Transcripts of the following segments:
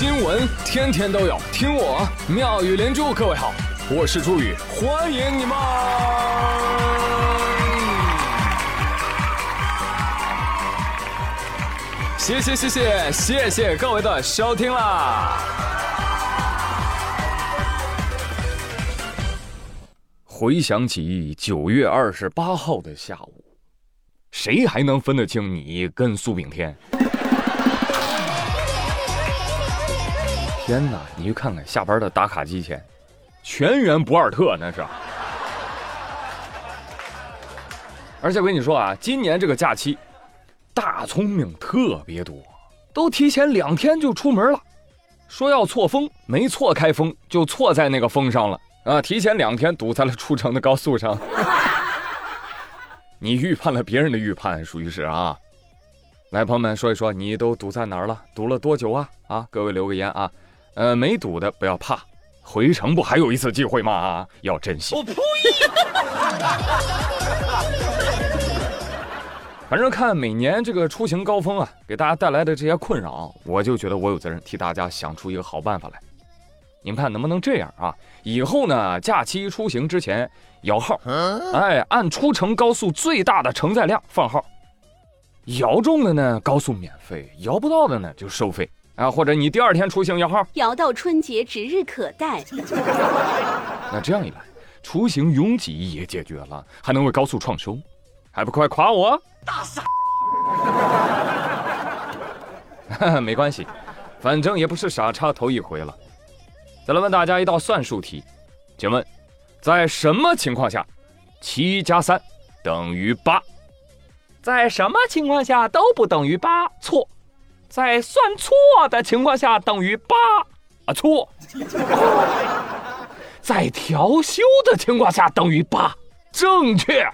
新闻天天都有，听我妙语连珠。各位好，我是朱宇，欢迎你们！谢谢谢谢谢谢各位的收听啦！回想起九月二十八号的下午，谁还能分得清你跟苏炳添？天哪！你去看看下班的打卡机前，全员博尔特那是。而且我跟你说啊，今年这个假期，大聪明特别多，都提前两天就出门了，说要错峰，没错开封，就错在那个峰上了啊！提前两天堵在了出城的高速上。你预判了别人的预判，属于是啊。来，朋友们说一说，你都堵在哪儿了？堵了多久啊？啊，各位留个言啊。呃，没堵的不要怕，回城不还有一次机会吗？要珍惜。我呸！反正看每年这个出行高峰啊，给大家带来的这些困扰，我就觉得我有责任替大家想出一个好办法来。你们看能不能这样啊？以后呢，假期出行之前摇号，哎，按出城高速最大的承载量放号，摇中的呢高速免费，摇不到的呢就收费。啊，或者你第二天出行摇号，摇到春节指日可待。那这样一来，出行拥挤也解决了，还能为高速创收，还不快夸我？大傻！没关系，反正也不是傻叉头一回了。再来问大家一道算术题，请问，在什么情况下，七加三等于八？在什么情况下都不等于八？错。在算错的情况下等于八啊错，在调休的情况下等于八正确，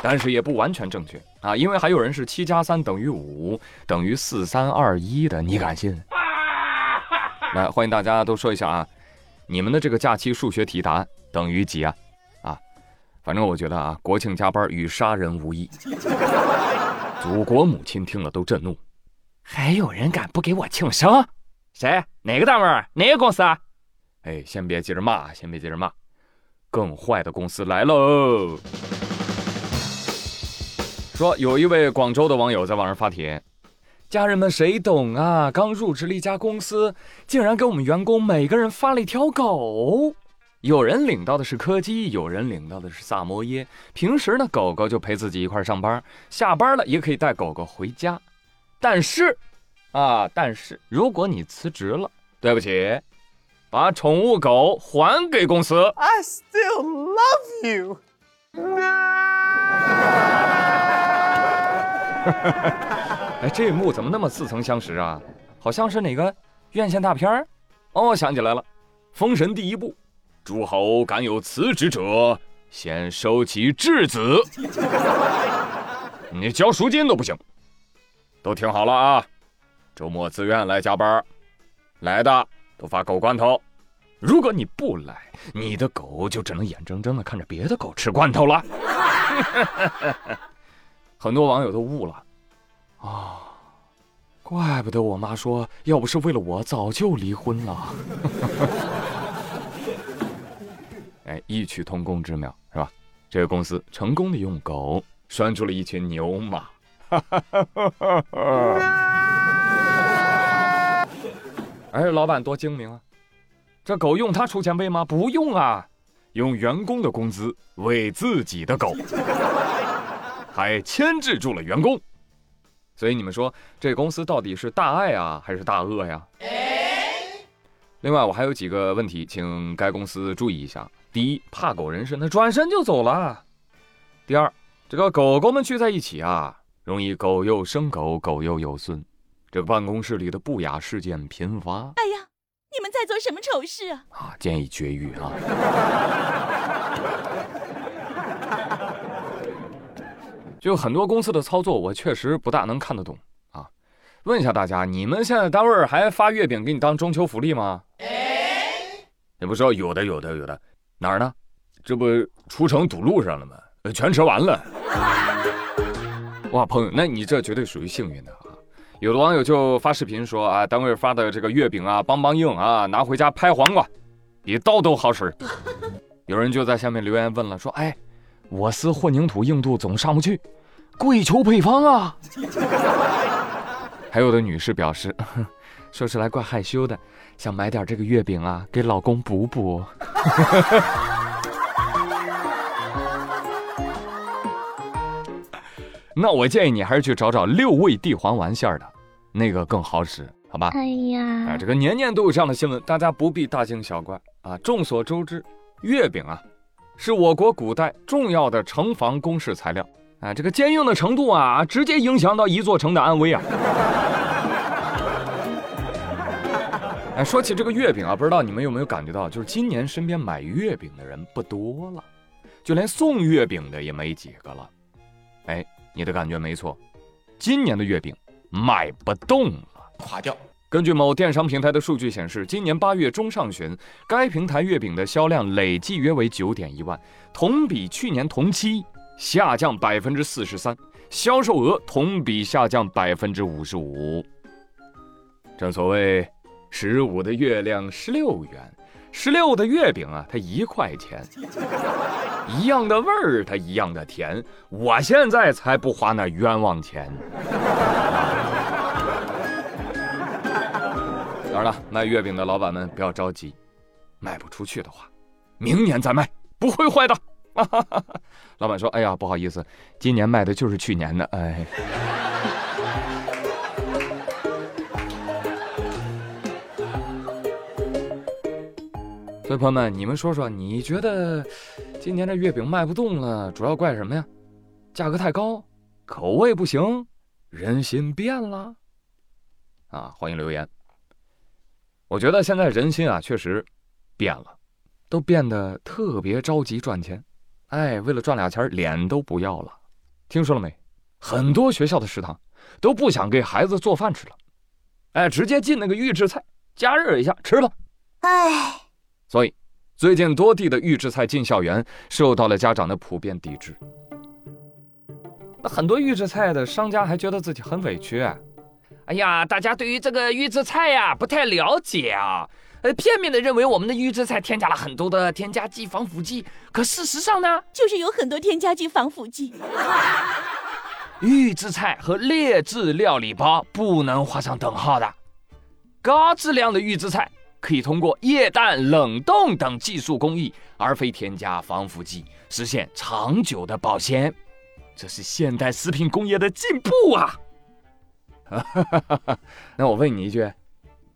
但是也不完全正确啊，因为还有人是七加三等于五等于四三二一的，你敢信？来，欢迎大家都说一下啊，你们的这个假期数学题答案等于几啊？啊，反正我觉得啊，国庆加班与杀人无异。祖国母亲听了都震怒，还有人敢不给我庆生？谁？哪个单位？哪个公司啊？哎，先别急着骂，先别急着骂，更坏的公司来喽！说有一位广州的网友在网上发帖：“家人们，谁懂啊？刚入职了一家公司，竟然给我们员工每个人发了一条狗。”有人领到的是柯基，有人领到的是萨摩耶。平时呢，狗狗就陪自己一块上班，下班了也可以带狗狗回家。但是，啊，但是如果你辞职了，对不起，把宠物狗还给公司。I still love you。哎，这一幕怎么那么似曾相识啊？好像是哪个院线大片儿？哦，想起来了，《封神》第一部。诸侯敢有辞职者，先收其质子。你交赎金都不行，都听好了啊！周末自愿来加班，来的都发狗罐头。如果你不来，你的狗就只能眼睁睁的看着别的狗吃罐头了。很多网友都悟了啊，怪不得我妈说，要不是为了我，早就离婚了。哎，异曲同工之妙是吧？这个公司成功的用狗拴住了一群牛马。哎，老板多精明啊！这狗用他出钱喂吗？不用啊，用员工的工资喂自己的狗，还牵制住了员工。所以你们说，这公司到底是大爱啊，还是大恶呀？另外，我还有几个问题，请该公司注意一下。第一，怕狗人士，那转身就走了。第二，这个狗狗们聚在一起啊，容易狗又生狗，狗又有孙。这个办公室里的不雅事件频发。哎呀，你们在做什么丑事啊？啊，建议绝育啊。就很多公司的操作，我确实不大能看得懂啊。问一下大家，你们现在单位还发月饼给你当中秋福利吗？你不说有的，有的，有的。哪儿呢？这不出城堵路上了吗？全吃完了。哇，朋友，那你这绝对属于幸运的啊！有的网友就发视频说啊，单位发的这个月饼啊，邦邦硬啊，拿回家拍黄瓜，比刀都好使。有人就在下面留言问了，说哎，我司混凝土硬度总上不去，跪求配方啊。还有的女士表示，说出来怪害羞的，想买点这个月饼啊，给老公补补。那我建议你还是去找找六味地黄丸馅儿的，那个更好使，好吧？哎呀，啊，这个年年都有这样的新闻，大家不必大惊小怪啊。众所周知，月饼啊，是我国古代重要的城防工事材料，啊，这个坚硬的程度啊，直接影响到一座城的安危啊。哎，说起这个月饼啊，不知道你们有没有感觉到，就是今年身边买月饼的人不多了，就连送月饼的也没几个了。哎。你的感觉没错，今年的月饼卖不动了，垮掉。根据某电商平台的数据显示，今年八月中上旬，该平台月饼的销量累计约为九点一万，同比去年同期下降百分之四十三，销售额同比下降百分之五十五。正所谓，十五的月亮十六圆。十六的月饼啊，它一块钱，一样的味儿，它一样的甜。我现在才不花那冤枉钱。当然了，卖月饼的老板们不要着急，卖不出去的话，明年再卖，不会坏的。老板说：“哎呀，不好意思，今年卖的就是去年的。”哎。朋友们，你们说说，你觉得今年这月饼卖不动了，主要怪什么呀？价格太高，口味不行，人心变了？啊，欢迎留言。我觉得现在人心啊，确实变了，都变得特别着急赚钱。哎，为了赚俩钱，脸都不要了。听说了没？很多学校的食堂都不想给孩子做饭吃了，哎，直接进那个预制菜，加热一下吃了。哎。所以，最近多地的预制菜进校园受到了家长的普遍抵制。那很多预制菜的商家还觉得自己很委屈。哎呀，大家对于这个预制菜呀不太了解啊，呃，片面的认为我们的预制菜添加了很多的添加剂、防腐剂。可事实上呢，就是有很多添加剂、防腐剂。预制菜和劣质料理包不能画上等号的，高质量的预制菜。可以通过液氮冷冻等技术工艺，而非添加防腐剂，实现长久的保鲜。这是现代食品工业的进步啊！那我问你一句，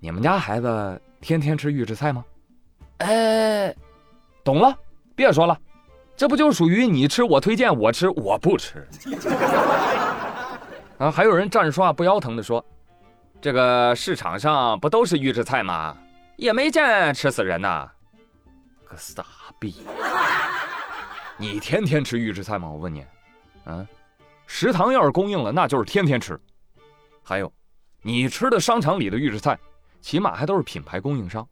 你们家孩子天天吃预制菜吗？哎，懂了，别说了，这不就属于你吃我推荐，我吃我不吃。啊，还有人站着说话不腰疼的说，这个市场上不都是预制菜吗？也没见吃死人呐，个傻逼！你天天吃预制菜吗？我问你，啊，食堂要是供应了，那就是天天吃。还有，你吃的商场里的预制菜，起码还都是品牌供应商。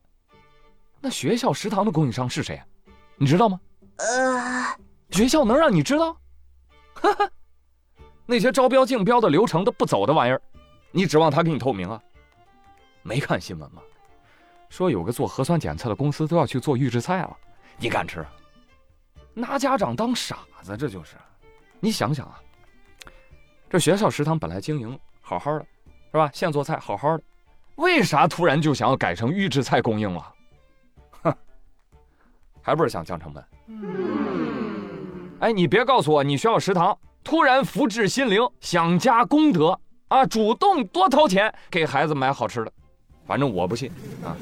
那学校食堂的供应商是谁啊？你知道吗？呃，学校能让你知道？哈哈，那些招标竞标的流程都不走的玩意儿，你指望他给你透明啊？没看新闻吗？说有个做核酸检测的公司都要去做预制菜了，你敢吃？拿家长当傻子，这就是。你想想啊，这学校食堂本来经营好好的，是吧？现做菜好好的，为啥突然就想要改成预制菜供应了？哼，还不是想降成本？哎，你别告诉我，你学校食堂突然福至心灵，想加功德啊，主动多掏钱给孩子买好吃的。反正我不信啊！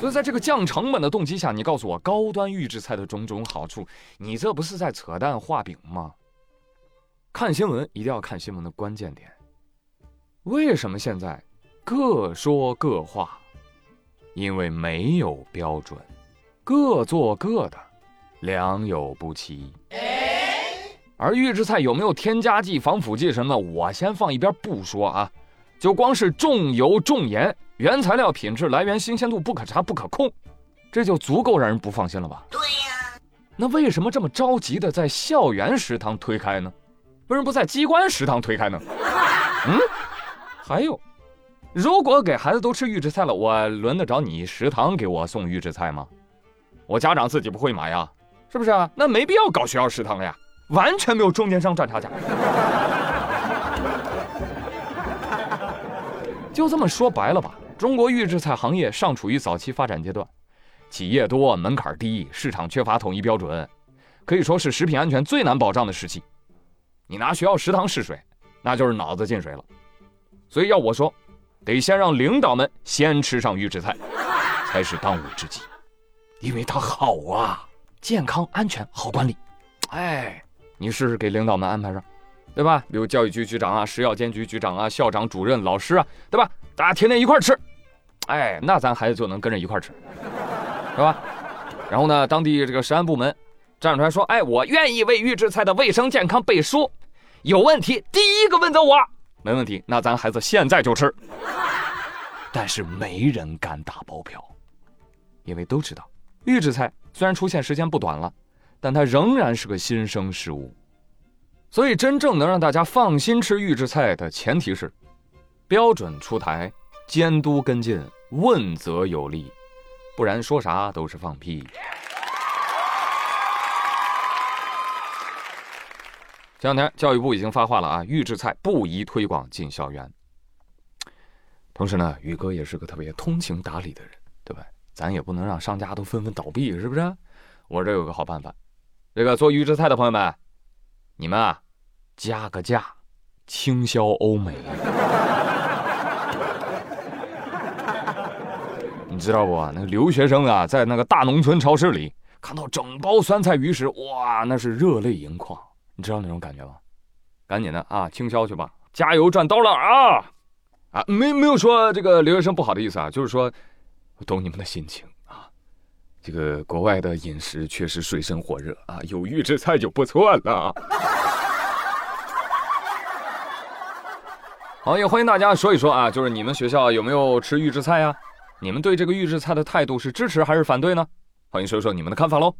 所以在这个降成本的动机下，你告诉我高端预制菜的种种好处，你这不是在扯淡画饼吗？看新闻一定要看新闻的关键点。为什么现在各说各话？因为没有标准，各做各的，良莠不齐。而预制菜有没有添加剂、防腐剂什么的，我先放一边不说啊。就光是重油重盐，原材料品质来源新鲜度不可查不可控，这就足够让人不放心了吧？对呀。那为什么这么着急的在校园食堂推开呢？为什么不在机关食堂推开呢？嗯，还有，如果给孩子都吃预制菜了，我轮得着你食堂给我送预制菜吗？我家长自己不会买呀，是不是啊？那没必要搞学校食堂了呀，完全没有中间商赚差价。就这么说白了吧，中国预制菜行业尚处于早期发展阶段，企业多，门槛低，市场缺乏统一标准，可以说是食品安全最难保障的时期。你拿学校食堂试水，那就是脑子进水了。所以要我说，得先让领导们先吃上预制菜，才是当务之急。因为它好啊，健康、安全、好管理。哎，你试试给领导们安排上，对吧？比如教育局局长啊、食药监局局长啊、校长、主任、老师啊，对吧？大家天天一块吃，哎，那咱孩子就能跟着一块吃，是吧？然后呢，当地这个食安部门站出来说：“哎，我愿意为预制菜的卫生健康背书，有问题第一个问责我。没问题，那咱孩子现在就吃。”但是没人敢打包票，因为都知道。预制菜虽然出现时间不短了，但它仍然是个新生事物。所以，真正能让大家放心吃预制菜的前提是，标准出台，监督跟进，问责有力，不然说啥都是放屁。前两天，教育部已经发话了啊，预制菜不宜推广进校园。同时呢，宇哥也是个特别通情达理的人，对吧？咱也不能让商家都纷纷倒闭，是不是？我这有个好办法，这个做预制菜的朋友们，你们啊，加个价，倾销欧美。你知道不？那个留学生啊，在那个大农村超市里看到整包酸菜鱼时，哇，那是热泪盈眶。你知道那种感觉吗？赶紧的啊，倾销去吧，加油赚刀了啊！啊，没没有说这个留学生不好的意思啊，就是说。我懂你们的心情啊，这个国外的饮食确实水深火热啊，有预制菜就不错了。好，也欢迎大家说一说啊，就是你们学校有没有吃预制菜呀？你们对这个预制菜的态度是支持还是反对呢？欢迎说说你们的看法喽。